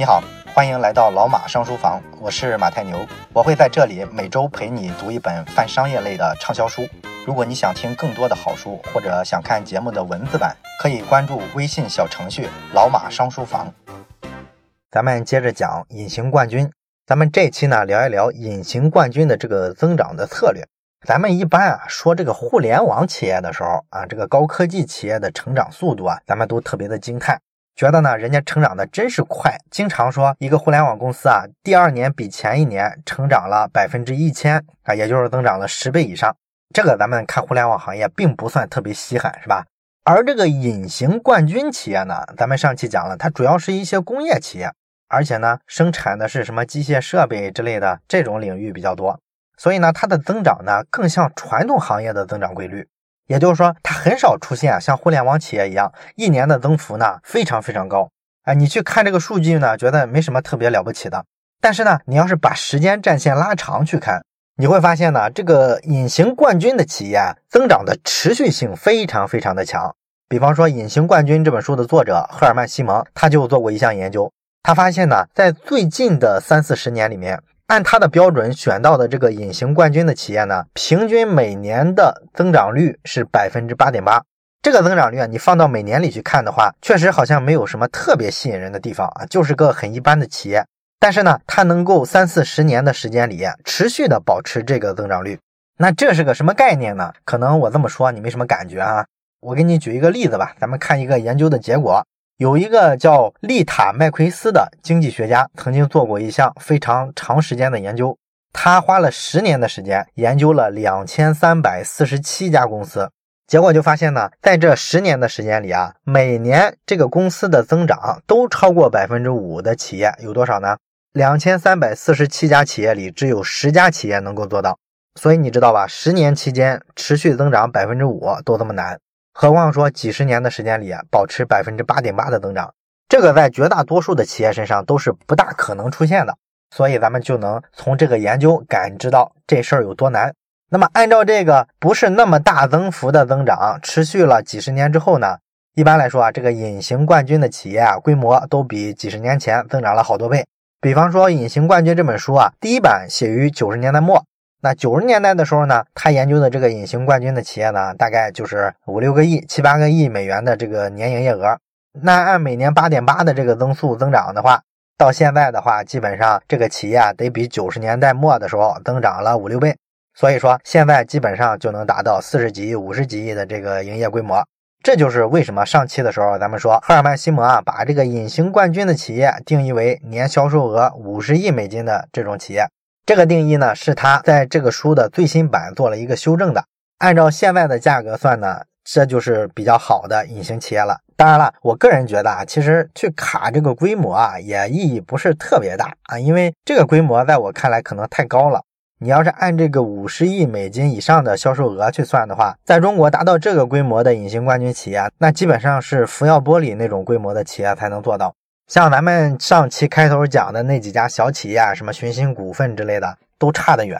你好，欢迎来到老马商书房，我是马太牛，我会在这里每周陪你读一本泛商业类的畅销书。如果你想听更多的好书，或者想看节目的文字版，可以关注微信小程序“老马商书房”。咱们接着讲隐形冠军，咱们这期呢聊一聊隐形冠军的这个增长的策略。咱们一般啊说这个互联网企业的时候啊，这个高科技企业的成长速度啊，咱们都特别的惊叹。觉得呢，人家成长的真是快，经常说一个互联网公司啊，第二年比前一年成长了百分之一千啊，也就是增长了十倍以上。这个咱们看互联网行业并不算特别稀罕，是吧？而这个隐形冠军企业呢，咱们上期讲了，它主要是一些工业企业，而且呢，生产的是什么机械设备之类的这种领域比较多，所以呢，它的增长呢更像传统行业的增长规律。也就是说，它很少出现像互联网企业一样，一年的增幅呢非常非常高。哎，你去看这个数据呢，觉得没什么特别了不起的。但是呢，你要是把时间战线拉长去看，你会发现呢，这个隐形冠军的企业增长的持续性非常非常的强。比方说，《隐形冠军》这本书的作者赫尔曼·西蒙，他就做过一项研究，他发现呢，在最近的三四十年里面。按他的标准选到的这个隐形冠军的企业呢，平均每年的增长率是百分之八点八。这个增长率啊，你放到每年里去看的话，确实好像没有什么特别吸引人的地方啊，就是个很一般的企业。但是呢，它能够三四十年的时间里持续的保持这个增长率，那这是个什么概念呢？可能我这么说你没什么感觉啊。我给你举一个例子吧，咱们看一个研究的结果。有一个叫丽塔·麦奎斯的经济学家，曾经做过一项非常长时间的研究。他花了十年的时间研究了两千三百四十七家公司，结果就发现呢，在这十年的时间里啊，每年这个公司的增长都超过百分之五的企业有多少呢？两千三百四十七家企业里，只有十家企业能够做到。所以你知道吧？十年期间持续增长百分之五都这么难。何况说几十年的时间里保持百分之八点八的增长，这个在绝大多数的企业身上都是不大可能出现的。所以咱们就能从这个研究感知到这事儿有多难。那么按照这个不是那么大增幅的增长，持续了几十年之后呢？一般来说啊，这个隐形冠军的企业啊，规模都比几十年前增长了好多倍。比方说《隐形冠军》这本书啊，第一版写于九十年代末。那九十年代的时候呢，他研究的这个隐形冠军的企业呢，大概就是五六个亿、七八个亿美元的这个年营业额。那按每年八点八的这个增速增长的话，到现在的话，基本上这个企业得比九十年代末的时候增长了五六倍。所以说，现在基本上就能达到四十几亿、五十几亿的这个营业规模。这就是为什么上期的时候咱们说赫尔曼·西蒙啊，把这个隐形冠军的企业定义为年销售额五十亿美金的这种企业。这个定义呢，是他在这个书的最新版做了一个修正的。按照现在的价格算呢，这就是比较好的隐形企业了。当然了，我个人觉得啊，其实去卡这个规模啊，也意义不是特别大啊，因为这个规模在我看来可能太高了。你要是按这个五十亿美金以上的销售额去算的话，在中国达到这个规模的隐形冠军企业，那基本上是福耀玻璃那种规模的企业才能做到。像咱们上期开头讲的那几家小企业啊，什么寻鑫股份之类的，都差得远。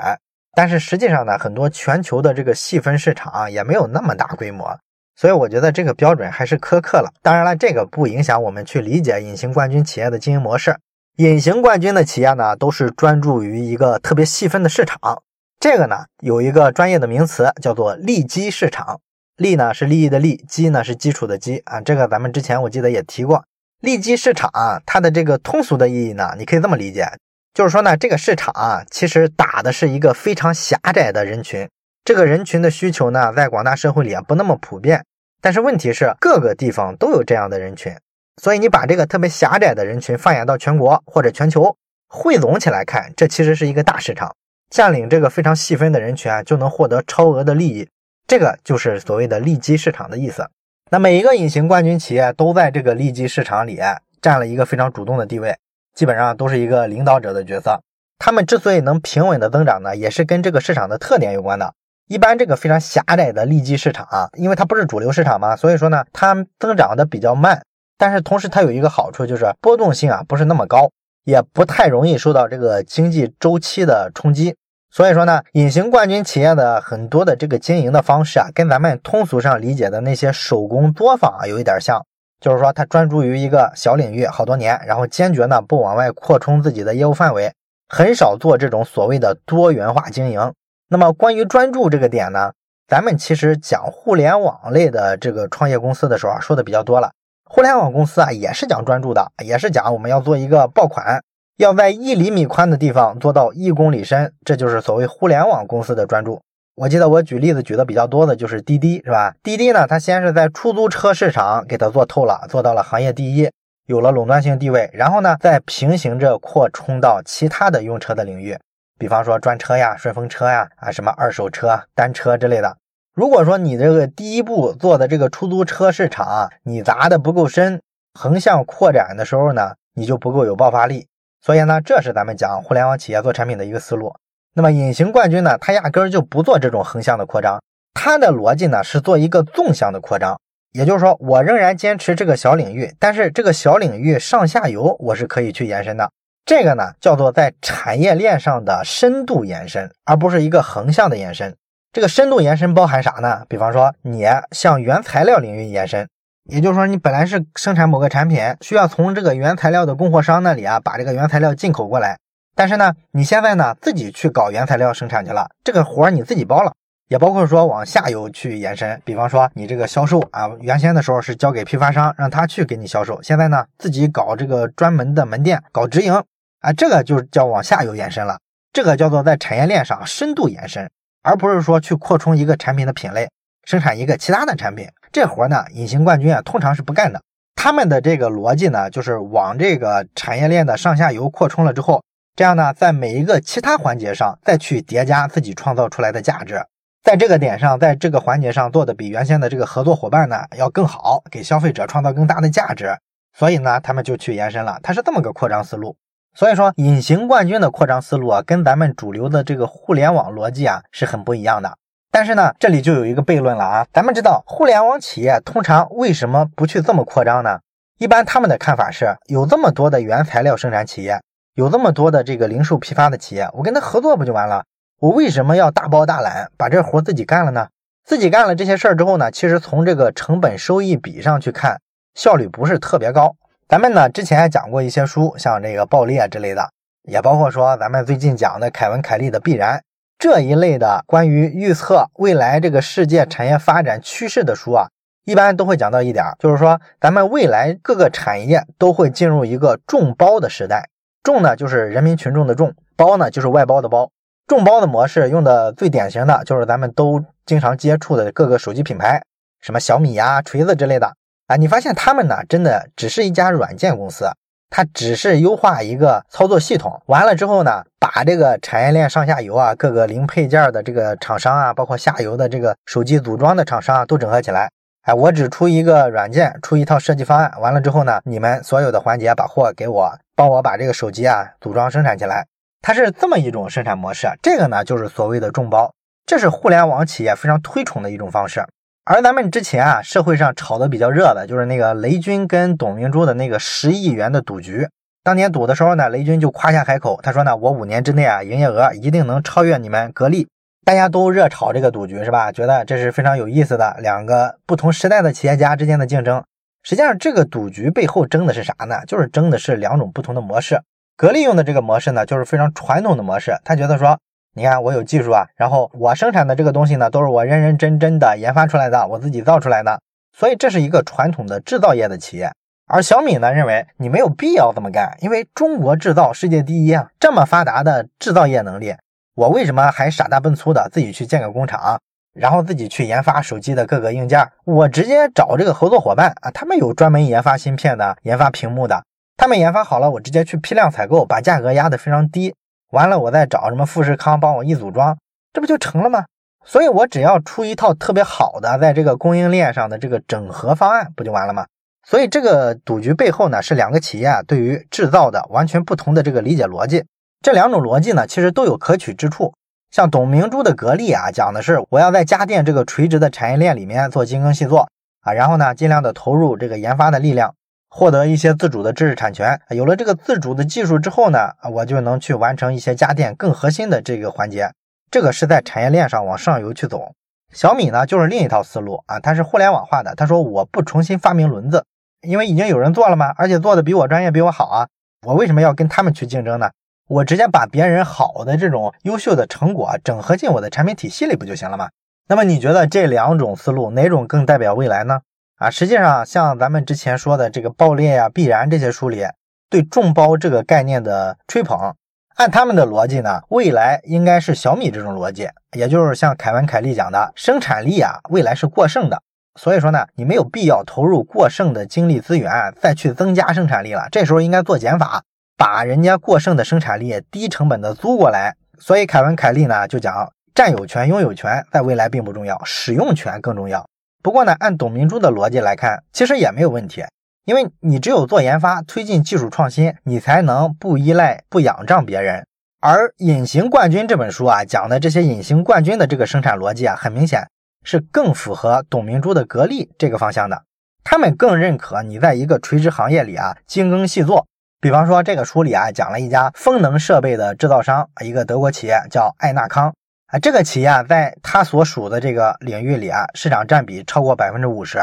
但是实际上呢，很多全球的这个细分市场啊也没有那么大规模，所以我觉得这个标准还是苛刻了。当然了，这个不影响我们去理解隐形冠军企业的经营模式。隐形冠军的企业呢，都是专注于一个特别细分的市场。这个呢，有一个专业的名词叫做利基市场。利呢是利益的利，基呢是基础的基啊。这个咱们之前我记得也提过。利基市场啊，它的这个通俗的意义呢，你可以这么理解，就是说呢，这个市场啊，其实打的是一个非常狭窄的人群，这个人群的需求呢，在广大社会里啊不那么普遍，但是问题是各个地方都有这样的人群，所以你把这个特别狭窄的人群放眼到全国或者全球，汇总起来看，这其实是一个大市场，占领这个非常细分的人群啊，就能获得超额的利益，这个就是所谓的利基市场的意思。那每一个隐形冠军企业都在这个利基市场里占了一个非常主动的地位，基本上都是一个领导者的角色。他们之所以能平稳的增长呢，也是跟这个市场的特点有关的。一般这个非常狭窄的利基市场啊，因为它不是主流市场嘛，所以说呢，它增长的比较慢。但是同时它有一个好处，就是波动性啊不是那么高，也不太容易受到这个经济周期的冲击。所以说呢，隐形冠军企业的很多的这个经营的方式啊，跟咱们通俗上理解的那些手工作坊啊有一点像。就是说他专注于一个小领域好多年，然后坚决呢不往外扩充自己的业务范围，很少做这种所谓的多元化经营。那么关于专注这个点呢，咱们其实讲互联网类的这个创业公司的时候啊，说的比较多了。互联网公司啊也是讲专注的，也是讲我们要做一个爆款，要在一厘米宽的地方做到一公里深，这就是所谓互联网公司的专注。我记得我举例子举的比较多的就是滴滴，是吧？滴滴呢，它先是在出租车市场给它做透了，做到了行业第一，有了垄断性地位，然后呢，再平行着扩充到其他的用车的领域，比方说专车呀、顺风车呀、啊什么二手车、单车之类的。如果说你这个第一步做的这个出租车市场你砸的不够深，横向扩展的时候呢，你就不够有爆发力。所以呢，这是咱们讲互联网企业做产品的一个思路。那么隐形冠军呢，他压根儿就不做这种横向的扩张，他的逻辑呢是做一个纵向的扩张，也就是说，我仍然坚持这个小领域，但是这个小领域上下游我是可以去延伸的。这个呢叫做在产业链上的深度延伸，而不是一个横向的延伸。这个深度延伸包含啥呢？比方说你向原材料领域延伸，也就是说你本来是生产某个产品，需要从这个原材料的供货商那里啊把这个原材料进口过来。但是呢，你现在呢自己去搞原材料生产去了，这个活儿你自己包了，也包括说往下游去延伸，比方说你这个销售啊，原先的时候是交给批发商让他去给你销售，现在呢自己搞这个专门的门店搞直营啊，这个就叫往下游延伸了，这个叫做在产业链上深度延伸，而不是说去扩充一个产品的品类，生产一个其他的产品，这活呢隐形冠军啊通常是不干的，他们的这个逻辑呢就是往这个产业链的上下游扩充了之后。这样呢，在每一个其他环节上再去叠加自己创造出来的价值，在这个点上，在这个环节上做的比原先的这个合作伙伴呢要更好，给消费者创造更大的价值，所以呢，他们就去延伸了。它是这么个扩张思路。所以说，隐形冠军的扩张思路啊，跟咱们主流的这个互联网逻辑啊是很不一样的。但是呢，这里就有一个悖论了啊。咱们知道，互联网企业通常为什么不去这么扩张呢？一般他们的看法是有这么多的原材料生产企业。有这么多的这个零售批发的企业，我跟他合作不就完了？我为什么要大包大揽把这活自己干了呢？自己干了这些事儿之后呢，其实从这个成本收益比上去看，效率不是特别高。咱们呢之前还讲过一些书，像这个爆裂之类的，也包括说咱们最近讲的凯文凯利的必然这一类的关于预测未来这个世界产业发展趋势的书啊，一般都会讲到一点，就是说咱们未来各个产业都会进入一个众包的时代。众呢就是人民群众的众，包呢就是外包的包。众包的模式用的最典型的就是咱们都经常接触的各个手机品牌，什么小米呀、锤子之类的啊。你发现他们呢，真的只是一家软件公司，它只是优化一个操作系统，完了之后呢，把这个产业链上下游啊，各个零配件的这个厂商啊，包括下游的这个手机组装的厂商啊，都整合起来。哎，我只出一个软件，出一套设计方案，完了之后呢，你们所有的环节把货给我，帮我把这个手机啊组装生产起来。它是这么一种生产模式，这个呢就是所谓的众包，这是互联网企业非常推崇的一种方式。而咱们之前啊，社会上炒的比较热的就是那个雷军跟董明珠的那个十亿元的赌局。当年赌的时候呢，雷军就夸下海口，他说呢，我五年之内啊，营业额一定能超越你们格力。大家都热炒这个赌局是吧？觉得这是非常有意思的两个不同时代的企业家之间的竞争。实际上，这个赌局背后争的是啥呢？就是争的是两种不同的模式。格力用的这个模式呢，就是非常传统的模式。他觉得说，你看我有技术啊，然后我生产的这个东西呢，都是我认认真真的研发出来的，我自己造出来的，所以这是一个传统的制造业的企业。而小米呢，认为你没有必要这么干，因为中国制造世界第一啊，这么发达的制造业能力。我为什么还傻大笨粗的自己去建个工厂，然后自己去研发手机的各个硬件？我直接找这个合作伙伴啊，他们有专门研发芯片的、研发屏幕的，他们研发好了，我直接去批量采购，把价格压得非常低。完了，我再找什么富士康帮我一组装，这不就成了吗？所以，我只要出一套特别好的在这个供应链上的这个整合方案，不就完了吗？所以，这个赌局背后呢，是两个企业对于制造的完全不同的这个理解逻辑。这两种逻辑呢，其实都有可取之处。像董明珠的格力啊，讲的是我要在家电这个垂直的产业链里面做精耕细作啊，然后呢，尽量的投入这个研发的力量，获得一些自主的知识产权。有了这个自主的技术之后呢，我就能去完成一些家电更核心的这个环节。这个是在产业链上往上游去走。小米呢，就是另一套思路啊，它是互联网化的。他说我不重新发明轮子，因为已经有人做了嘛，而且做的比我专业，比我好啊，我为什么要跟他们去竞争呢？我直接把别人好的这种优秀的成果整合进我的产品体系里不就行了吗？那么你觉得这两种思路哪种更代表未来呢？啊，实际上像咱们之前说的这个爆裂呀、必然这些书里对众包这个概念的吹捧，按他们的逻辑呢，未来应该是小米这种逻辑，也就是像凯文凯利讲的，生产力啊未来是过剩的，所以说呢，你没有必要投入过剩的精力资源再去增加生产力了，这时候应该做减法。把人家过剩的生产力低成本的租过来，所以凯文凯利呢就讲，占有权、拥有权在未来并不重要，使用权更重要。不过呢，按董明珠的逻辑来看，其实也没有问题，因为你只有做研发，推进技术创新，你才能不依赖、不仰仗别人。而《隐形冠军》这本书啊讲的这些隐形冠军的这个生产逻辑啊，很明显是更符合董明珠的格力这个方向的。他们更认可你在一个垂直行业里啊精耕细作。比方说，这个书里啊讲了一家风能设备的制造商，一个德国企业叫艾纳康啊。这个企业啊，在他所属的这个领域里啊，市场占比超过百分之五十。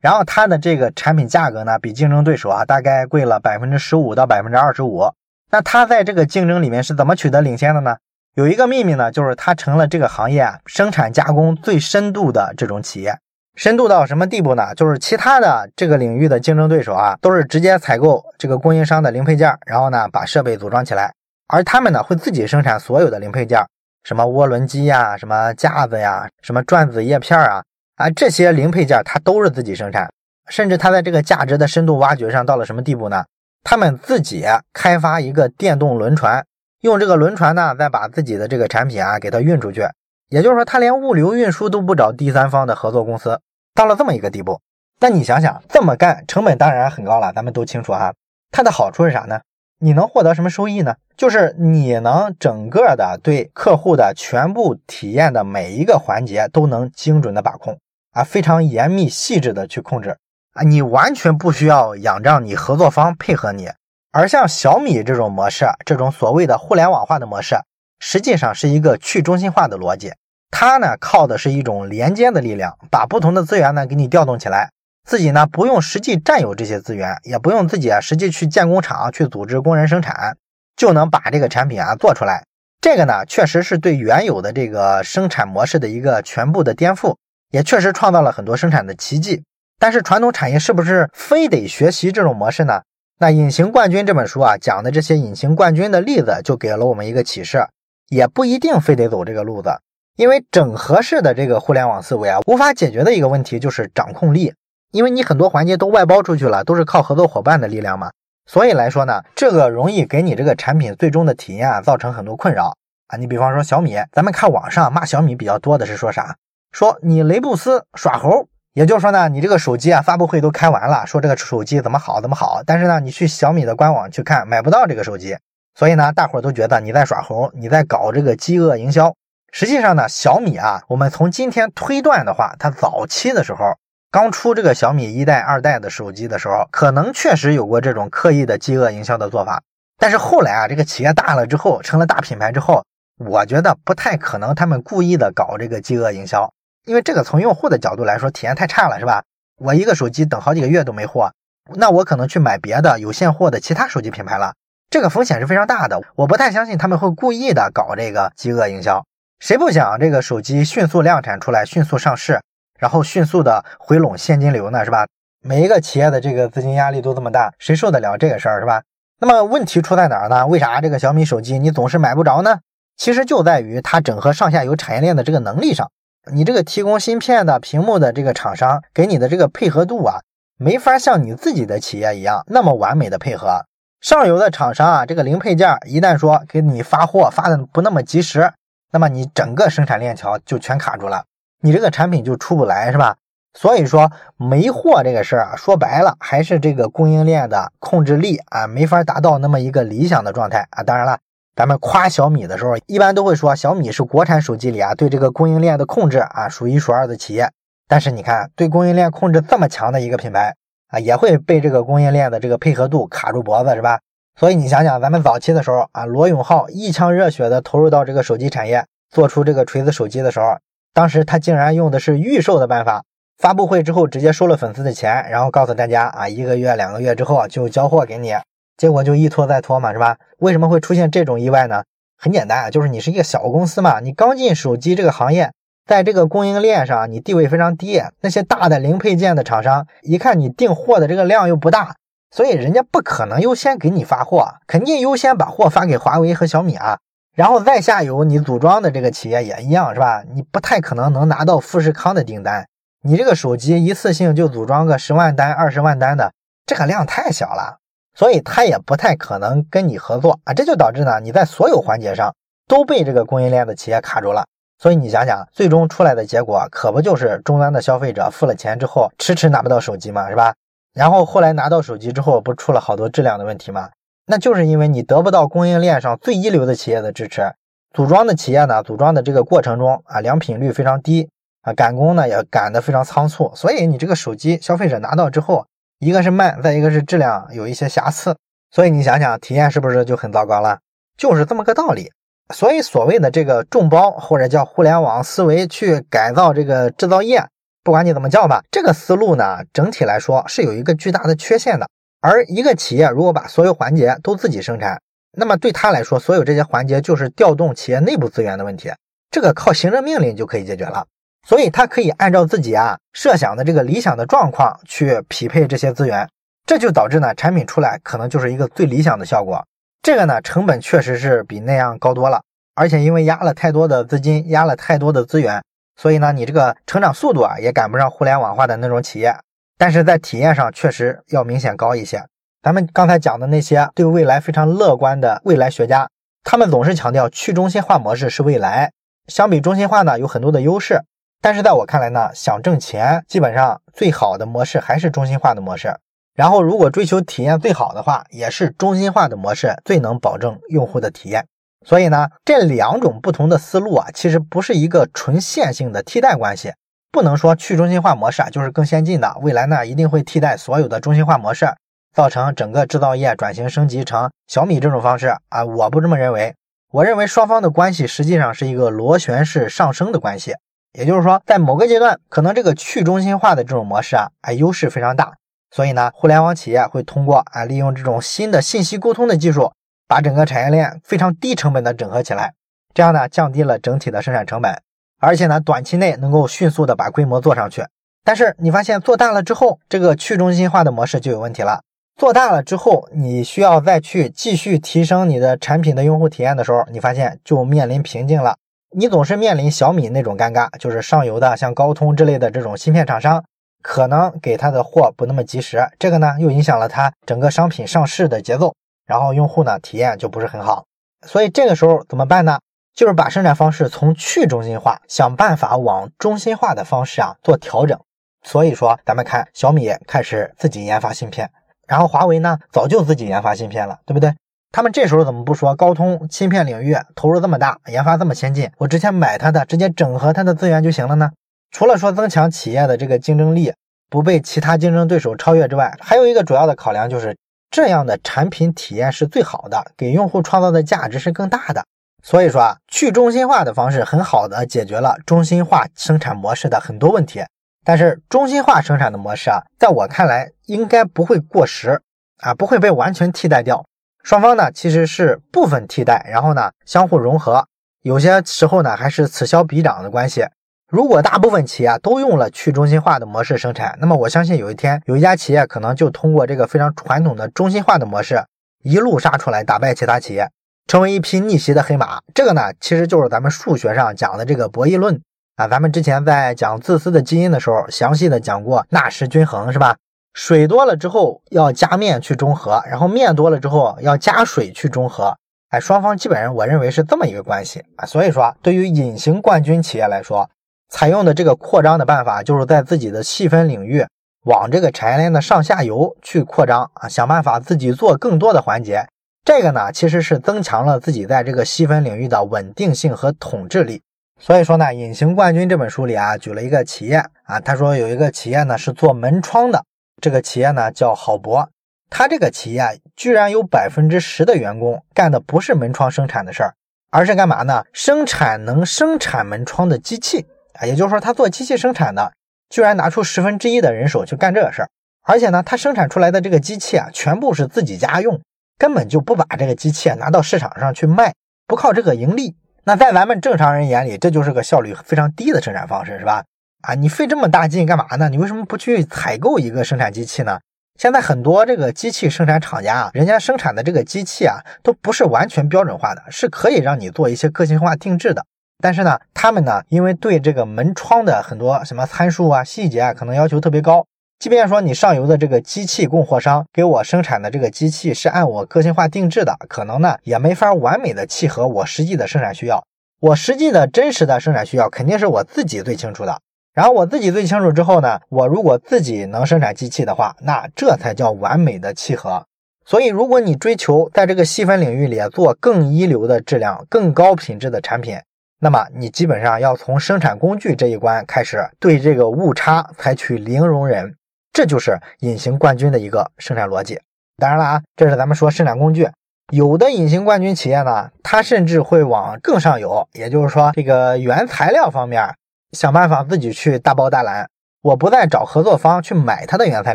然后它的这个产品价格呢，比竞争对手啊大概贵了百分之十五到百分之二十五。那它在这个竞争里面是怎么取得领先的呢？有一个秘密呢，就是它成了这个行业啊生产加工最深度的这种企业。深度到什么地步呢？就是其他的这个领域的竞争对手啊，都是直接采购这个供应商的零配件，然后呢把设备组装起来，而他们呢会自己生产所有的零配件，什么涡轮机呀、什么架子呀、什么转子叶片啊啊这些零配件，它都是自己生产。甚至它在这个价值的深度挖掘上到了什么地步呢？他们自己开发一个电动轮船，用这个轮船呢再把自己的这个产品啊给它运出去。也就是说，他连物流运输都不找第三方的合作公司。到了这么一个地步，但你想想，这么干成本当然很高了，咱们都清楚哈。它的好处是啥呢？你能获得什么收益呢？就是你能整个的对客户的全部体验的每一个环节都能精准的把控啊，非常严密细致的去控制啊，你完全不需要仰仗你合作方配合你。而像小米这种模式，这种所谓的互联网化的模式，实际上是一个去中心化的逻辑。它呢靠的是一种连接的力量，把不同的资源呢给你调动起来，自己呢不用实际占有这些资源，也不用自己啊实际去建工厂去组织工人生产，就能把这个产品啊做出来。这个呢确实是对原有的这个生产模式的一个全部的颠覆，也确实创造了很多生产的奇迹。但是传统产业是不是非得学习这种模式呢？那《隐形冠军》这本书啊讲的这些隐形冠军的例子，就给了我们一个启示，也不一定非得走这个路子。因为整合式的这个互联网思维啊，无法解决的一个问题就是掌控力。因为你很多环节都外包出去了，都是靠合作伙伴的力量嘛。所以来说呢，这个容易给你这个产品最终的体验啊造成很多困扰啊。你比方说小米，咱们看网上骂小米比较多的是说啥？说你雷布斯耍猴。也就是说呢，你这个手机啊发布会都开完了，说这个手机怎么好怎么好，但是呢，你去小米的官网去看买不到这个手机，所以呢，大伙都觉得你在耍猴，你在搞这个饥饿营销。实际上呢，小米啊，我们从今天推断的话，它早期的时候刚出这个小米一代、二代的手机的时候，可能确实有过这种刻意的饥饿营销的做法。但是后来啊，这个企业大了之后，成了大品牌之后，我觉得不太可能他们故意的搞这个饥饿营销，因为这个从用户的角度来说，体验太差了，是吧？我一个手机等好几个月都没货，那我可能去买别的有现货的其他手机品牌了，这个风险是非常大的。我不太相信他们会故意的搞这个饥饿营销。谁不想这个手机迅速量产出来，迅速上市，然后迅速的回笼现金流呢？是吧？每一个企业的这个资金压力都这么大，谁受得了这个事儿？是吧？那么问题出在哪儿呢？为啥这个小米手机你总是买不着呢？其实就在于它整合上下游产业链的这个能力上，你这个提供芯片的、屏幕的这个厂商给你的这个配合度啊，没法像你自己的企业一样那么完美的配合。上游的厂商啊，这个零配件一旦说给你发货发的不那么及时。那么你整个生产链条就全卡住了，你这个产品就出不来，是吧？所以说没货这个事儿啊，说白了还是这个供应链的控制力啊，没法达到那么一个理想的状态啊。当然了，咱们夸小米的时候，一般都会说小米是国产手机里啊对这个供应链的控制啊数一数二的企业。但是你看，对供应链控制这么强的一个品牌啊，也会被这个供应链的这个配合度卡住脖子，是吧？所以你想想，咱们早期的时候啊，罗永浩一腔热血的投入到这个手机产业，做出这个锤子手机的时候，当时他竟然用的是预售的办法，发布会之后直接收了粉丝的钱，然后告诉大家啊，一个月、两个月之后就交货给你，结果就一拖再拖嘛，是吧？为什么会出现这种意外呢？很简单啊，就是你是一个小公司嘛，你刚进手机这个行业，在这个供应链上你地位非常低，那些大的零配件的厂商一看你订货的这个量又不大。所以人家不可能优先给你发货，肯定优先把货发给华为和小米啊，然后再下游你组装的这个企业也一样，是吧？你不太可能能拿到富士康的订单，你这个手机一次性就组装个十万单、二十万单的，这个量太小了，所以他也不太可能跟你合作啊，这就导致呢你在所有环节上都被这个供应链的企业卡住了。所以你想想，最终出来的结果可不就是终端的消费者付了钱之后迟迟拿不到手机吗？是吧？然后后来拿到手机之后，不出了好多质量的问题吗？那就是因为你得不到供应链上最一流的企业的支持，组装的企业呢，组装的这个过程中啊，良品率非常低啊，赶工呢也赶得非常仓促，所以你这个手机消费者拿到之后，一个是慢，再一个是质量有一些瑕疵，所以你想想体验是不是就很糟糕了？就是这么个道理。所以所谓的这个众包或者叫互联网思维去改造这个制造业。不管你怎么叫吧，这个思路呢，整体来说是有一个巨大的缺陷的。而一个企业如果把所有环节都自己生产，那么对他来说，所有这些环节就是调动企业内部资源的问题，这个靠行政命令就可以解决了。所以他可以按照自己啊设想的这个理想的状况去匹配这些资源，这就导致呢产品出来可能就是一个最理想的效果。这个呢成本确实是比那样高多了，而且因为压了太多的资金，压了太多的资源。所以呢，你这个成长速度啊，也赶不上互联网化的那种企业，但是在体验上确实要明显高一些。咱们刚才讲的那些对未来非常乐观的未来学家，他们总是强调去中心化模式是未来，相比中心化呢有很多的优势。但是在我看来呢，想挣钱，基本上最好的模式还是中心化的模式。然后如果追求体验最好的话，也是中心化的模式最能保证用户的体验。所以呢，这两种不同的思路啊，其实不是一个纯线性的替代关系，不能说去中心化模式啊就是更先进的，未来呢一定会替代所有的中心化模式，造成整个制造业转型升级成小米这种方式啊，我不这么认为。我认为双方的关系实际上是一个螺旋式上升的关系，也就是说，在某个阶段，可能这个去中心化的这种模式啊，哎，优势非常大，所以呢，互联网企业会通过啊，利用这种新的信息沟通的技术。把整个产业链非常低成本的整合起来，这样呢降低了整体的生产成本，而且呢短期内能够迅速的把规模做上去。但是你发现做大了之后，这个去中心化的模式就有问题了。做大了之后，你需要再去继续提升你的产品的用户体验的时候，你发现就面临瓶颈了。你总是面临小米那种尴尬，就是上游的像高通之类的这种芯片厂商，可能给他的货不那么及时，这个呢又影响了他整个商品上市的节奏。然后用户呢体验就不是很好，所以这个时候怎么办呢？就是把生产方式从去中心化想办法往中心化的方式啊做调整。所以说，咱们看小米开始自己研发芯片，然后华为呢早就自己研发芯片了，对不对？他们这时候怎么不说高通芯片领域投入这么大，研发这么先进，我之前买它的，直接整合它的资源就行了呢？除了说增强企业的这个竞争力，不被其他竞争对手超越之外，还有一个主要的考量就是。这样的产品体验是最好的，给用户创造的价值是更大的。所以说啊，去中心化的方式很好的解决了中心化生产模式的很多问题。但是中心化生产的模式啊，在我看来应该不会过时啊，不会被完全替代掉。双方呢其实是部分替代，然后呢相互融合，有些时候呢还是此消彼长的关系。如果大部分企业都用了去中心化的模式生产，那么我相信有一天有一家企业可能就通过这个非常传统的中心化的模式一路杀出来，打败其他企业，成为一匹逆袭的黑马。这个呢，其实就是咱们数学上讲的这个博弈论啊。咱们之前在讲自私的基因的时候，详细的讲过纳什均衡，是吧？水多了之后要加面去中和，然后面多了之后要加水去中和。哎，双方基本上我认为是这么一个关系啊。所以说，对于隐形冠军企业来说，采用的这个扩张的办法，就是在自己的细分领域往这个产业链的上下游去扩张啊，想办法自己做更多的环节。这个呢，其实是增强了自己在这个细分领域的稳定性和统治力。所以说呢，《隐形冠军》这本书里啊，举了一个企业啊，他说有一个企业呢是做门窗的，这个企业呢叫好博，他这个企业居然有百分之十的员工干的不是门窗生产的事儿，而是干嘛呢？生产能生产门窗的机器啊。也就是说，他做机器生产的，居然拿出十分之一的人手去干这个事儿，而且呢，他生产出来的这个机器啊，全部是自己家用，根本就不把这个机器拿到市场上去卖，不靠这个盈利。那在咱们正常人眼里，这就是个效率非常低的生产方式，是吧？啊，你费这么大劲干嘛呢？你为什么不去采购一个生产机器呢？现在很多这个机器生产厂家啊，人家生产的这个机器啊，都不是完全标准化的，是可以让你做一些个性化定制的。但是呢，他们呢，因为对这个门窗的很多什么参数啊、细节啊，可能要求特别高。即便说你上游的这个机器供货商给我生产的这个机器是按我个性化定制的，可能呢也没法完美的契合我实际的生产需要。我实际的真实的生产需要肯定是我自己最清楚的。然后我自己最清楚之后呢，我如果自己能生产机器的话，那这才叫完美的契合。所以，如果你追求在这个细分领域里做更一流的质量、更高品质的产品，那么你基本上要从生产工具这一关开始，对这个误差采取零容忍，这就是隐形冠军的一个生产逻辑。当然了啊，这是咱们说生产工具，有的隐形冠军企业呢，它甚至会往更上游，也就是说这个原材料方面想办法自己去大包大揽，我不再找合作方去买它的原材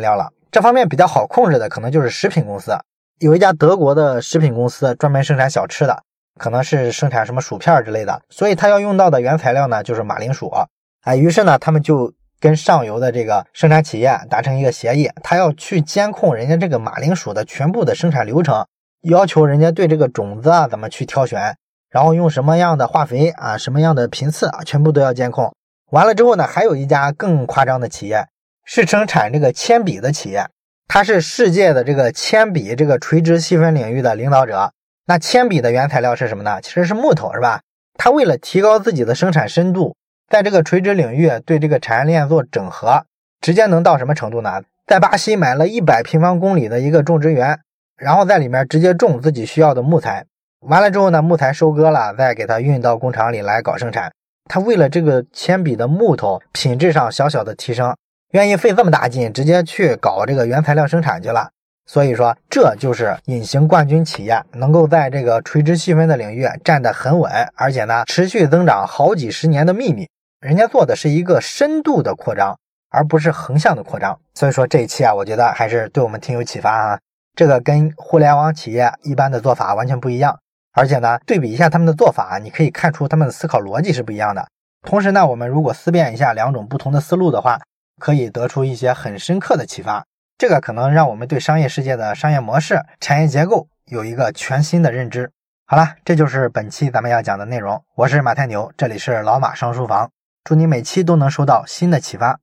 料了。这方面比较好控制的，可能就是食品公司，有一家德国的食品公司专门生产小吃的。可能是生产什么薯片之类的，所以他要用到的原材料呢，就是马铃薯。哎，于是呢，他们就跟上游的这个生产企业达成一个协议，他要去监控人家这个马铃薯的全部的生产流程，要求人家对这个种子啊怎么去挑选，然后用什么样的化肥啊，什么样的频次啊，全部都要监控。完了之后呢，还有一家更夸张的企业，是生产这个铅笔的企业，它是世界的这个铅笔这个垂直细分领域的领导者。那铅笔的原材料是什么呢？其实是木头，是吧？它为了提高自己的生产深度，在这个垂直领域对这个产业链做整合，直接能到什么程度呢？在巴西买了一百平方公里的一个种植园，然后在里面直接种自己需要的木材。完了之后呢，木材收割了，再给它运到工厂里来搞生产。他为了这个铅笔的木头品质上小小的提升，愿意费这么大劲，直接去搞这个原材料生产去了。所以说，这就是隐形冠军企业能够在这个垂直细分的领域站得很稳，而且呢持续增长好几十年的秘密。人家做的是一个深度的扩张，而不是横向的扩张。所以说这一期啊，我觉得还是对我们挺有启发啊。这个跟互联网企业一般的做法完全不一样，而且呢，对比一下他们的做法，你可以看出他们的思考逻辑是不一样的。同时呢，我们如果思辨一下两种不同的思路的话，可以得出一些很深刻的启发。这个可能让我们对商业世界的商业模式、产业结构有一个全新的认知。好了，这就是本期咱们要讲的内容。我是马太牛，这里是老马上书房。祝你每期都能收到新的启发。